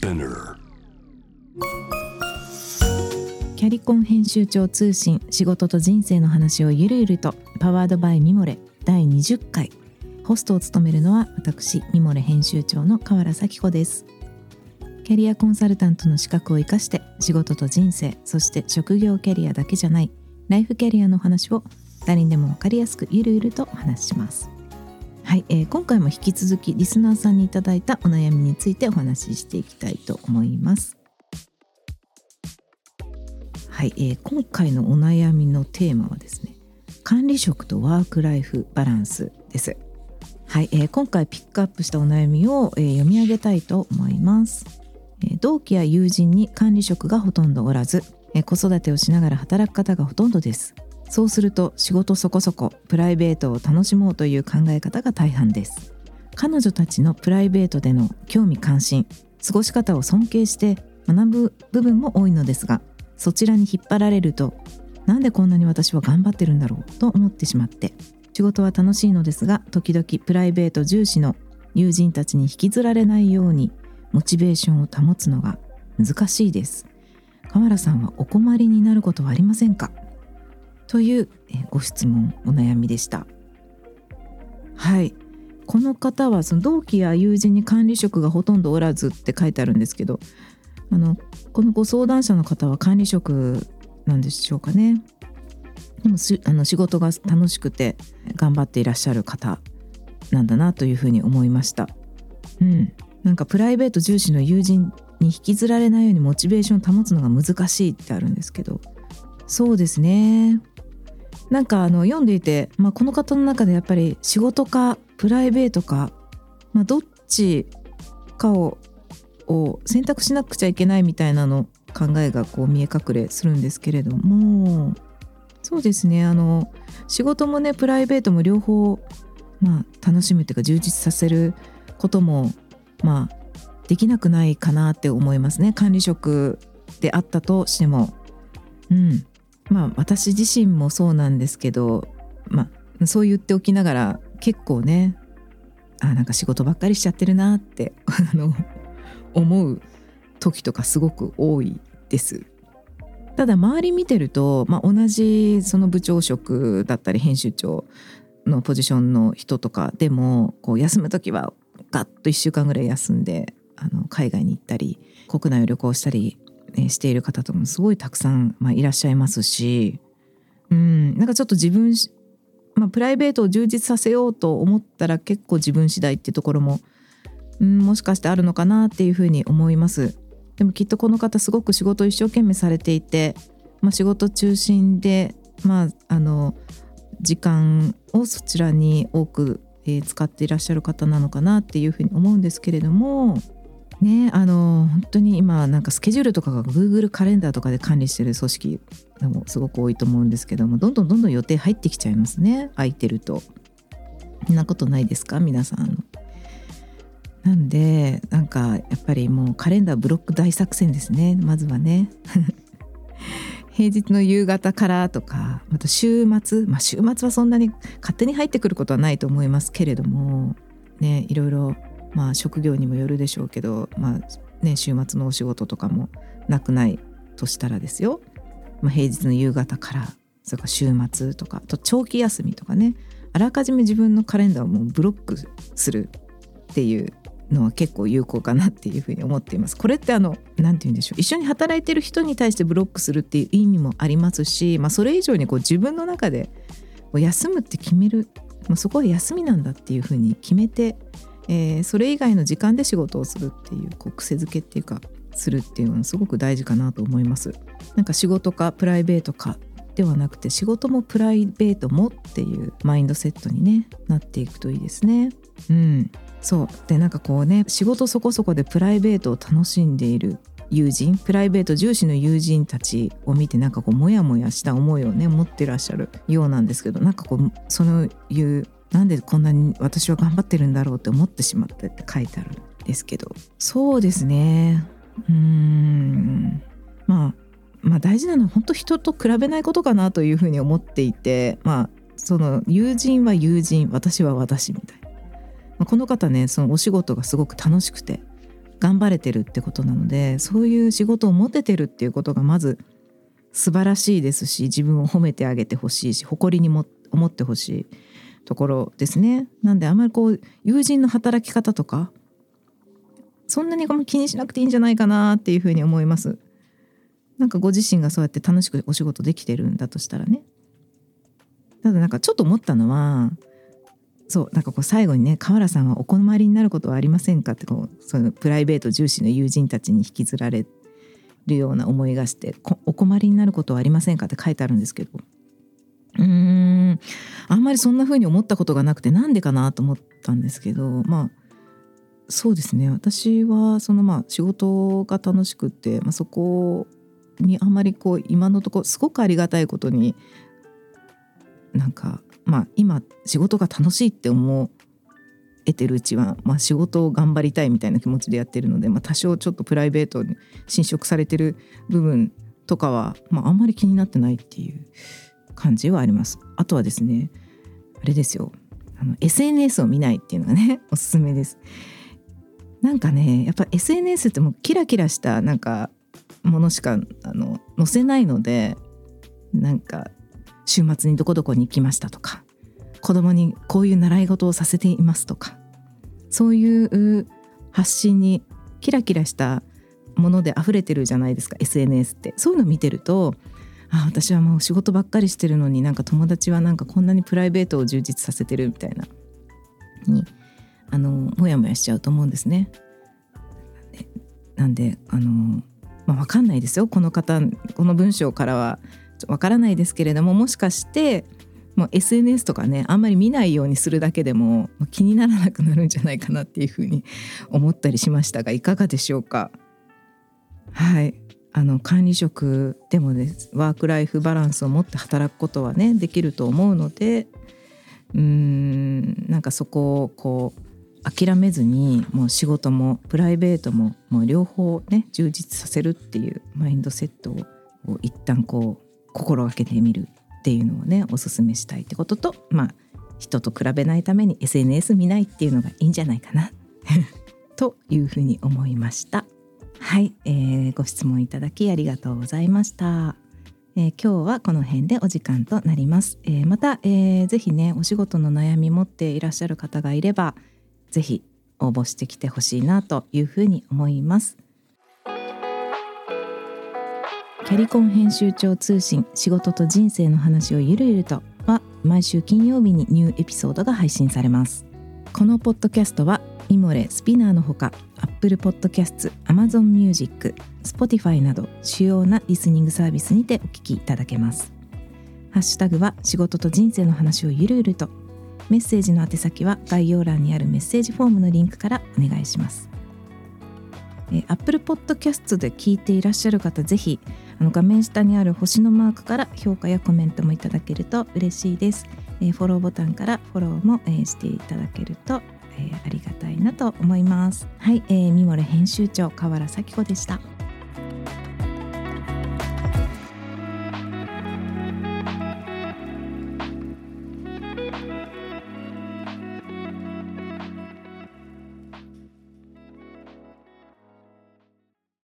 キャリコン編集長通信仕事と人生の話をゆるゆるとパワードバイミモレ第20回。ホストを務めるのは私ミモレ編集長の河原咲子です。キャリアコンサルタントの資格を生かして仕事と人生そして職業キャリアだけじゃないライフキャリアの話を誰にでも分かりやすくゆるゆるとお話しします。はい、えー、今回も引き続きリスナーさんにいただいたお悩みについてお話ししていきたいと思います。はい、えー、今回のお悩みのテーマはですね管理職とワークライフバランスです。はい、えー、今回ピックアップしたお悩みを、えー、読み上げたいと思います、えー、同期や友人に管理職がほとんどおらず、えー、子育てをしながら働く方がほとんどです。そうすると仕事そこそこプライベートを楽しもうという考え方が大半です。彼女たちのプライベートでの興味関心過ごし方を尊敬して学ぶ部分も多いのですがそちらに引っ張られるとなんでこんなに私は頑張ってるんだろうと思ってしまって仕事は楽しいのですが時々プライベート重視の友人たちに引きずられないようにモチベーションを保つのが難しいです。河原さんはお困りになることはありませんか？というご質問お悩みでした。はい。この方はその同期や友人に管理職がほとんどおらずって書いてあるんですけどあのこのご相談者の方は管理職なんでしょうかね。でもあの仕事が楽しくて頑張っていらっしゃる方なんだなというふうに思いました。うん。なんかプライベート重視の友人に引きずられないようにモチベーションを保つのが難しいってあるんですけど。そうですね。なんかあの読んでいて、まあ、この方の中でやっぱり仕事かプライベートか、まあ、どっちかをを選択しなくちゃいけないみたいなの考えがこう見え隠れするんですけれどもそうですねあの仕事もねプライベートも両方、まあ、楽しむっていうか充実させることもまあできなくないかなって思いますね管理職であったとしても。うんまあ私自身もそうなんですけど、まあ、そう言っておきながら結構ねあなんか仕事ばっかりしちゃってるなって あの思う時とかすごく多いです。ただ周り見てると、まあ、同じその部長職だったり編集長のポジションの人とかでもこう休む時はガッと1週間ぐらい休んであの海外に行ったり国内を旅行したりしている方ともすごいたくさん、まあ、いらっしゃいますし、うん、なんかちょっと自分、まあ、プライベートを充実させようと思ったら結構自分次第ってところも、うん、もしかしてあるのかなっていうふうに思います。でもきっとこの方すごく仕事を一生懸命されていて、まあ、仕事中心で、まあ、あの時間をそちらに多く、えー、使っていらっしゃる方なのかなっていうふうに思うんですけれどもねあの本当に今なんかスケジュールとかが Google カレンダーとかで管理してる組織もすごく多いと思うんですけどもどんどんどんどん予定入ってきちゃいますね空いてると。そんなことないですか皆さん。なんでなんかやっぱりもうカレンダーブロック大作戦ですねまずはね。平日の夕方からとかまた週末まあ週末はそんなに勝手に入ってくることはないと思いますけれどもねいろいろまあ職業にもよるでしょうけど、まあね、週末のお仕事とかもなくないとしたらですよ、まあ、平日の夕方からそれから週末とかあと長期休みとかね。あらかじめ自分のカレンダーをもうブロックするっていうのは結構有効かなっていうふうに思っています。これってあの何て言うんでしょう。一緒に働いてる人に対してブロックするっていう意味もありますし、まあ、それ以上にこう自分の中で休むって決める、まあ、そこは休みなんだっていうふうに決めてえー、それ以外の時間で仕事をするっていうこう癖づけっていうかするっていうのはすごく大事かなと思います。なんか仕事かプライベートかではなくて仕事もプライベートもっていうマインドセットに、ね、なっていくといいですね。うん、そうでなんかこうね仕事そこそこでプライベートを楽しんでいる友人プライベート重視の友人たちを見てなんかこうモヤモヤした思いをね持ってらっしゃるようなんですけどなんかこうそのいうなんでこんなに私は頑張ってるんだろうって思ってしまったって書いてあるんですけど。そうですね。うん。まあまあ大事なのは本当人と比べないことかなというふうに思っていてまあその友人は友人私は私みたいな、まあ、この方ねそのお仕事がすごく楽しくて頑張れてるってことなのでそういう仕事を持ててるっていうことがまず素晴らしいですし自分を褒めてあげてほしいし誇りにも思ってほしい。ところですね。なんであまりこう友人の働き方とかそんなに気にしなくていいんじゃないかなっていうふうに思います。なんかご自身がそうやって楽しくお仕事できてるんだとしたらね。ただなんかちょっと思ったのはそうなんかこう最後にね河原さんはお困りになることはありませんかってこうそのプライベート重視の友人たちに引きずられるような思いがしてお困りになることはありませんかって書いてあるんですけどうん。あんまりそんな風に思ったことがなくてなんでかなと思ったんですけどまあそうですね。私はそのまあ仕事が楽しくって、まあ、そこにあんまりこう今のところすごくありがたいことになんかまあ今仕事が楽しいって思えてるうちは、まあ、仕事を頑張りたいみたいな気持ちでやってるので、まあ、多少ちょっとプライベートに侵食されてる部分とかは、まあ、あんまり気になってないっていう感じはあります。あとはですねあれですよあの SNS を見ないっていうのがね おすすめです。なんかねやっぱ SNS ってもうキラキラしたなんかものしかあの載せないのでなんか週末にどこどこに行きましたとか子供にこういう習い事をさせていますとかそういう発信にキラキラしたもので溢れてるじゃないですか SNS ってそういうの見てるとあ私はもう仕事ばっかりしてるのになんか友達はなんかこんなにプライベートを充実させてるみたいな。にあのモヤモヤしちゃうと思うんですね。なんであの、まあ、分かんないですよ。この方この文章からは。分からないですけれどももしかしてもう SNS とかねあんまり見ないようにするだけでも気にならなくなるんじゃないかなっていうふうに思ったりしましたがいかがでしょうか？はい。あの管理職でもねワーク・ライフ・バランスを持って働くことはねできると思うのでうーんなんかそこをこう諦めずにもう仕事もプライベートももう両方ね充実させるっていうマインドセットを一旦こう心がけてみるっていうのをねおすすめしたいってこととまあ人と比べないために SNS 見ないっていうのがいいんじゃないかな というふうに思いました。はい、えー、ご質問いただきありがとうございました、えー、今日はこの辺でお時間となります、えー、また、えー、ぜひねお仕事の悩み持っていらっしゃる方がいればぜひ応募してきてほしいなというふうに思います。キャリコン編集長通信仕事と人生の話をゆるゆるとは毎週金曜日にニューエピソードが配信されます。このポッドキャストはイモレスピナーのほか Apple Podcasts、Amazon Music、Spotify など主要なリスニングサービスにてお聞きいただけますハッシュタグは仕事と人生の話をゆるゆるとメッセージの宛先は概要欄にあるメッセージフォームのリンクからお願いします。え Apple Podcast で聞いていらっしゃる方ぜひあの画面下にある星のマークから評価やコメントもいただけると嬉しいです。えフォローボタンからフォローも、えしていただけると、えありがたいなと思います。はい、えー、ミモレ編集長河原咲子でした。